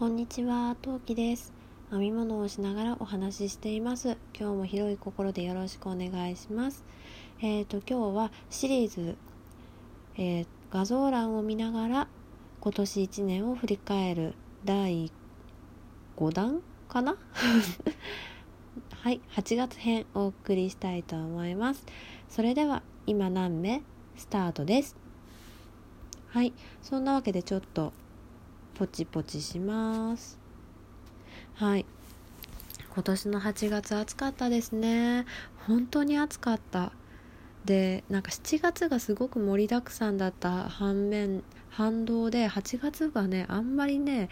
こんにちは、トウキです。編み物をしながらお話ししています。今日も広い心でよろしくお願いします。えっ、と、今日はシリーズ、えー画像欄を見ながら今年1年を振り返る第5弾かな？はい、8月編お送りしたいと思います。それでは、今何目？スタートです。はい、そんなわけでちょっとポチポチします。はい。今年の8月暑かったですね。本当に暑かった。でなんか7月がすごく盛りだくさんだった反面反動で8月がねあんまりね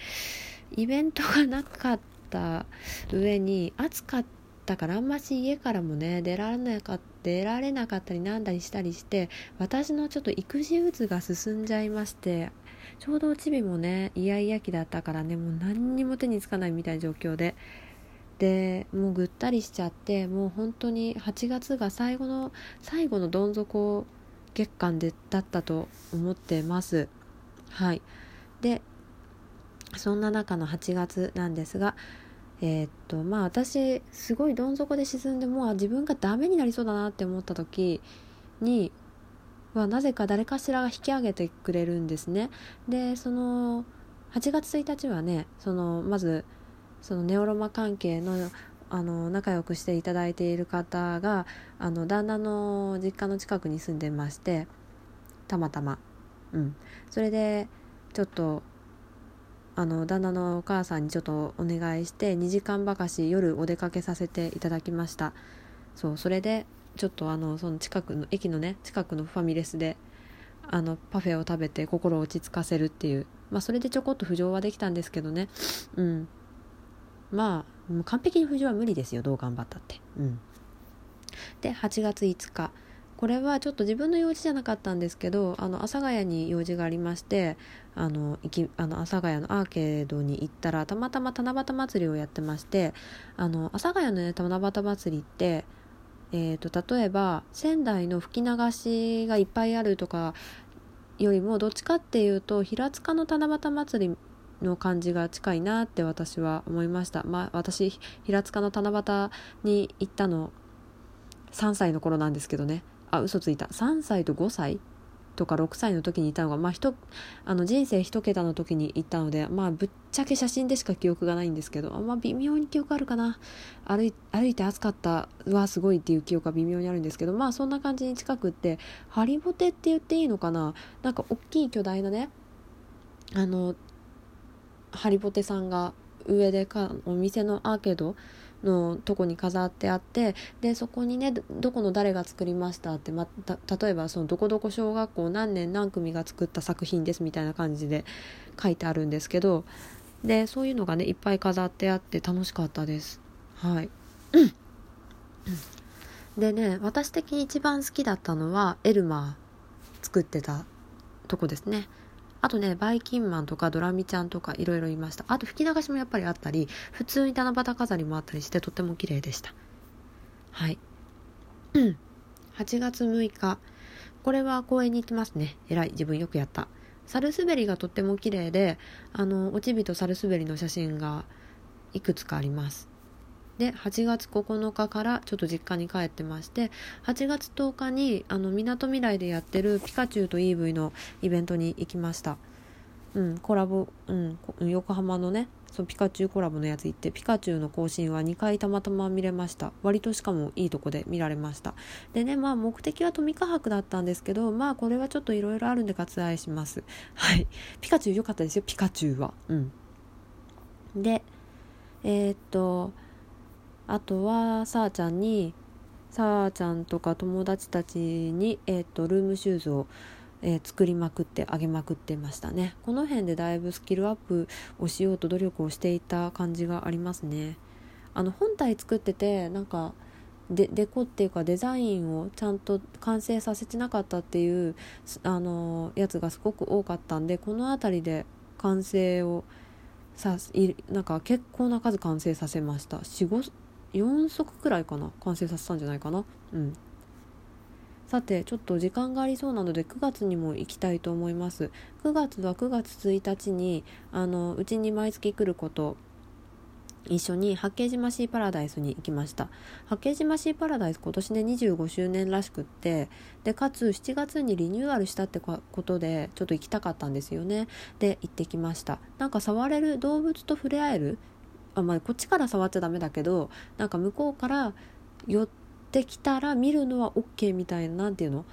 イベントがなかった上に暑かったからあんまし家からもね出られなかった出られなかったりなんだりしたりして私のちょっと育児うつが進んじゃいましてちょうどちびもねイヤイヤ期だったからねもう何にも手につかないみたいな状況で。でもうぐったりしちゃってもう本当に8月が最後の最後のどん底月間でだったと思ってます。はい。でそんな中の8月なんですがえーっとまあ私すごいどん底で沈んでもう自分がダメになりそうだなって思った時にはなぜか誰かしらが引き上げてくれるんですね。でその8月1日はねそのまずそのネオロマ関係のあの仲良くしていただいている方があの旦那の実家の近くに住んでましてたまたま。うん。それでちょっとあの旦那のお母さんにちょっとお願いして2時間ばかし夜お出かけさせていただきました。そうそれでちょっとあのその近くの駅のね近くのファミレスであのパフェを食べて心を落ち着かせるっていうまあそれでちょこっと浮上はできたんですけどね。うん。まあもう完璧に浮上は無理ですよどう頑張ったって。うん。で8月5日。これはちょっと自分の用事じゃなかったんですけどあの阿佐ヶ谷に用事がありましてあの行きあの阿佐ヶ谷のアーケードに行ったらたまたま七夕祭りをやってましてあの阿佐ヶ谷の、ね、七夕祭りってえー、と例えば仙台の吹き流しがいっぱいあるとかよりもどっちかっていうと平塚の七夕祭りの感じが近いなって私は思いました。まあ私平塚の七夕に行ったの3歳の頃なんですけどね。あ嘘ついた。3歳と5歳？とか6歳の時に行ったのが、まあ、人あの人生一桁の時に行ったので、まあ、ぶっちゃけ写真でしか記憶がないんですけど、まあ、微妙に記憶あるかな。歩い歩いて暑かったはすごいっていう記憶が微妙にあるんですけどまあそんな感じに近くってハリボテって言っていいのかな？なんか大きい巨大なねあのハリボテさんが上でかお店のアーケードのとこに飾ってあってでそこにねどこの誰が作りましたって、ま、た例えばそのどこどこ小学校何年何組が作った作品ですみたいな感じで書いてあるんですけどでそういうのがねいっぱい飾ってあって楽しかったです。はい。でね私的に一番好きだったのはエルマー作ってたとこですね。あとね、バイキンマンとかドラミちゃんとかいろいろいました。あと吹き流しもやっぱりあったり、普通に七夕飾りもあったりしてとっても綺麗でした。はい。8月6日。これは公園に行ってますね。えらい。自分よくやった。サルスベリがとっても綺麗で、あの、おちびとサルスベリの写真がいくつかあります。で8月9日からちょっと実家に帰ってまして8月10日にあのみなとみらいでやってるピカチュウと EV のイベントに行きました。うんコラボ、うん、横浜のねそうピカチュウコラボのやつ行ってピカチュウの更新は2回たまたま見れました。割としかもいいとこで見られました。でねまあ目的はトミカ博だったんですけどまあこれはちょっといろいろあるんで割愛します。はい。ピカチュウ良かったですよピカチュウは。うん。でえー、っとあとはさあちゃんにさあちゃんとか友達たちに、えーと、ルームシューズを、えー、作りまくってあげまくってましたね。この辺でだいぶスキルアップをしようと努力をしていた感じがありますね。あの本体作っててなんかデデコっていうかデザインをちゃんと完成させてなかったっていうあのやつがすごく多かったんでこの辺りで完成をさなんか結構な数完成させました。45 4足くらいかな完成させたんじゃないかな。うん。さてちょっと時間がありそうなので9月にも行きたいと思います。9月は9月1日にあのうちに毎月来ること一緒に八景島シーパラダイスに行きました。八景島シーパラダイス今年で25周年らしくってでかつ7月にリニューアルしたってことでちょっと行きたかったんですよね。で行ってきました。なんか触れる動物と触れ合えるあまあこっちから触っちゃダメだけどなんか向こうから寄ってきたら見るのは OK みたいな何ていうの？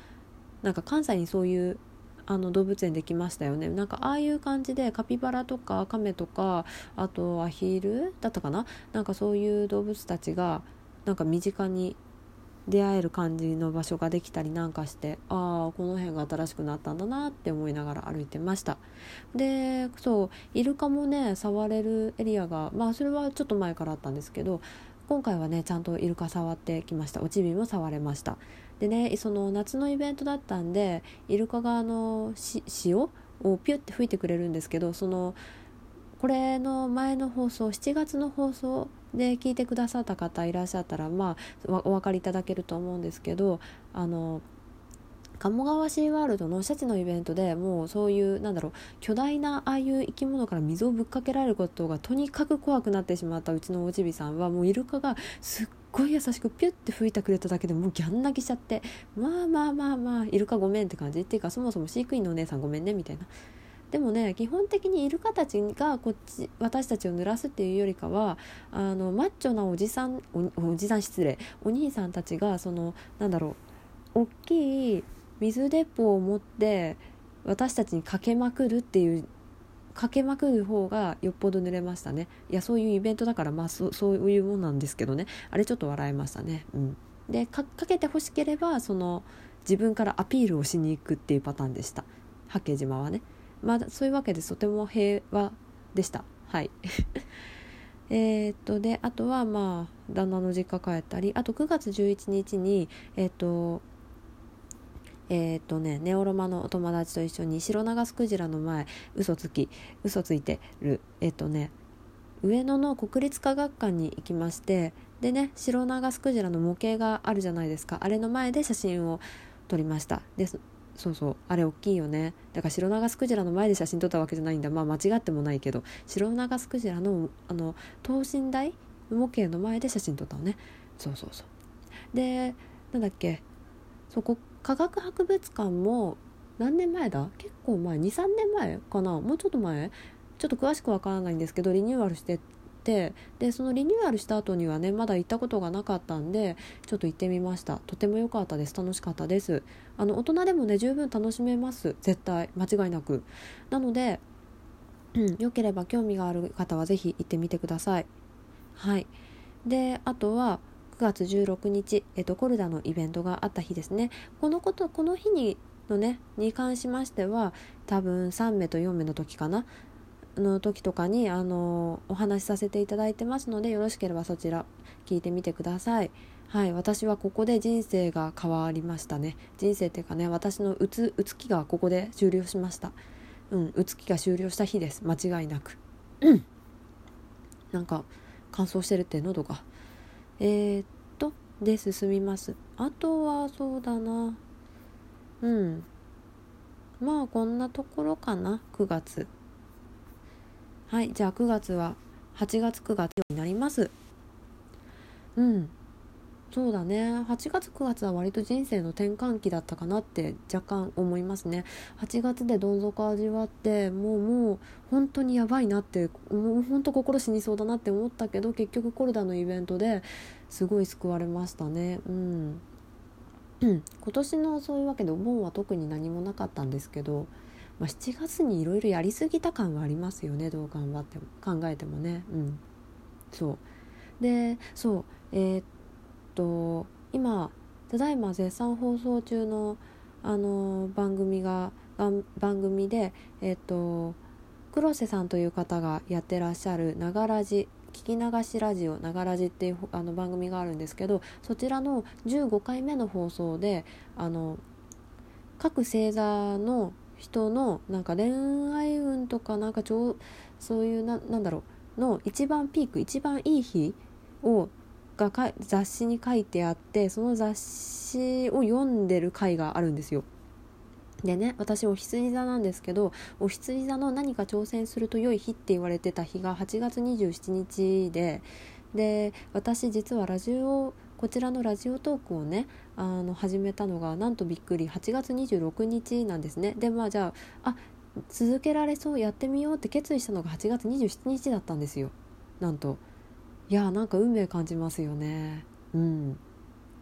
なんか関西にそういうあの動物園できましたよね。なんかああいう感じでカピバラとかカメとかあとアヒルだったかな？なんかそういう動物たちがなんか身近に出会える感じの場所ができたりなんかしてああこの辺が新しくなったんだなって思いながら歩いてました。でそうイルカもね触れるエリアがまあそれはちょっと前からあったんですけど今回はねちゃんとイルカ触ってきました。おちびも触れました。でねその夏のイベントだったんでイルカがあの塩をピュッて吹いてくれるんですけどそのこれの前の放送7月の放送で聞いてくださった方いらっしゃったらまあお分かりいただけると思うんですけどあの鴨川シーワールドのシャチのイベントでもうそういうなんだろう巨大なああいう生き物から水をぶっかけられることがとにかく怖くなってしまったうちのおじびさんはもうイルカがすっごい優しくピュッて吹いてくれただけでもうギャン泣きしちゃってまあまあまあまあイルカごめんって感じっていうかそもそも飼育員のお姉さんごめんねみたいな。でもね基本的にイルカたちがこっち私たちを濡らすっていうよりかはあのマッチョなおじさんおじさん失礼。お兄さんたちがそのなんだろう大きい水鉄砲を持って私たちにかけまくるっていうかけまくる方がよっぽど濡れましたね。いやそういうイベントだからまあそそういうもんなんですけどね。あれちょっと笑いましたね。うん。でかけてほしければその自分からアピールをしに行くっていうパターンでした。八景島はね。まあそういうわけでとても平和でした。はい。えっとであとはまあ旦那の実家帰ったりあと9月11日にえっ、とえっ、とねネオロマのお友達と一緒に白長スクジラの前嘘つき嘘ついてるえっ、とね上野の国立科学館に行きましてでね白長スクジラの模型があるじゃないですか。あれの前で写真を撮りました。でそうそう。あれ大きいよね。だから白長スクジラの前で写真撮ったわけじゃないんだ。まあ間違ってもないけど。白長スクジラのあの等身大？模型の前で写真撮ったのね。そうそうそう。でなんだっけ。そこ科学博物館も何年前だ？結構前。23年前かな？もうちょっと前？ちょっと詳しくわからないんですけどリニューアルしててでそのリニューアルした後にはねまだ行ったことがなかったんでちょっと行ってみました。とても良かったです。楽しかったです。あの大人でもね十分楽しめます。絶対。間違いなく。なのでうん良ければ興味がある方は是非行ってみてください。はい。であとは9月16日、えっと、コルダのイベントがあった日ですね。このことこの日にのねに関しましては多分3名と4名の時かな。の時とかにあのお話しさせていただいてますのでよろしければそちら聞いてみてください。はい、私はここで人生が変わりましたね。人生っていうかね、私のうつ、うつきがここで終了しました。うん、うつきが終了した日です。間違いなく。うん。なんか、乾燥してるって喉が。えー、っとで進みますあとはそうだなうんまあこんなところかな9月はいじゃあ9月は8月9月になります。うん。そうだね。8月9月は割と人生の転換期だったかなって若干思いますね。8月でどん底味わってもうもう本当にやばいなってもう本当心死にそうだなって思ったけど結局コルダのイベントですごい救われましたね。うん。今年のそういうわけでお盆は特に何もなかったんですけど、まあ、7月にいろいろやりすぎた感はありますよねどう頑張っても考えてもね。うん。そう。でそう。えー、っと今ただいま絶賛放送中のあの番組が番組でえっと黒瀬さんという方がやってらっしゃる「ながらじ」聞き流しラジオ「ながらじ」っていうあの番組があるんですけどそちらの15回目の放送であの各星座の人のなんか恋愛運とかなんかそういうななんだろうの一番ピーク一番いい日をがか雑誌に書いてあってその雑誌を読んでる回があるんですよ。でね私お羊座なんですけどお羊座の何か挑戦すると良い日って言われてた日が8月27日でで私実はラジオこちらのラジオトークをねあの始めたのがなんとびっくり8月26日なんですね。でまあじゃああ続けられそうやってみようって決意したのが8月27日だったんですよ。なんと。いやーなんか運命感じますよね。うん。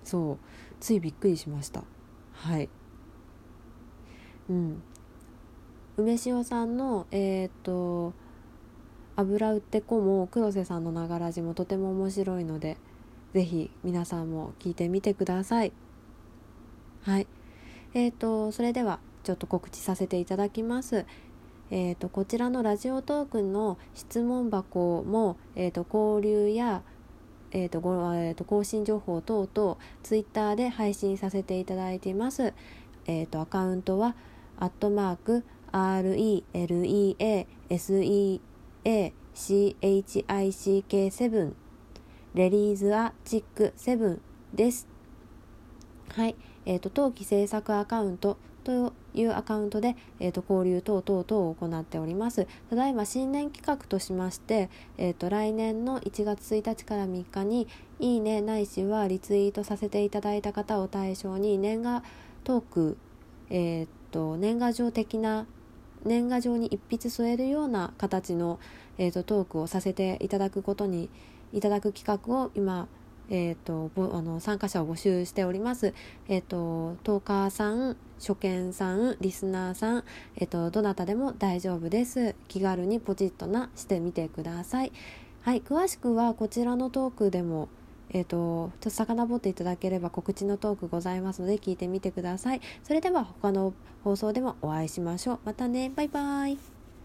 そう。ついびっくりしました。はい。うん。梅塩さんのえー、っと油売って子も黒瀬さんのながらじもとても面白いのでぜひ皆さんも聞いてみてください。はい。えーと、それではちょっと告知させていただきます。えーと、こちらのラジオトークの質問箱も、えーと、交流や、えーとごえー、と更新情報等々ツイッターで配信させていただいています、えー、とアカウントはアットマーク #RELEASEACHICK7 レリーズアチック7です。はい、えっ、ー、と冬季制作アカウントというアカウントで、えーと、交流等々々を行っております。ただいま新年企画としまして、えーと、来年の1月1日から3日にいいねないしはリツイートさせていただいた方を対象に年賀トーク、えーと、年賀状的な年賀状に一筆添えるような形の、えー、とトークをさせていただくことにいただく企画を今、えーと、あの参加者を募集しております。えっ、ー、とトーカーさん初見さんリスナーさん、えっ、ー、とどなたでも大丈夫です。気軽にポチッとなしてみてください。はい、詳しくはこちらのトークでもえーと、とちょっと遡っていただければ告知のトークございますので聞いてみてください。それでは他の放送でもお会いしましょう。またね。バイバイ。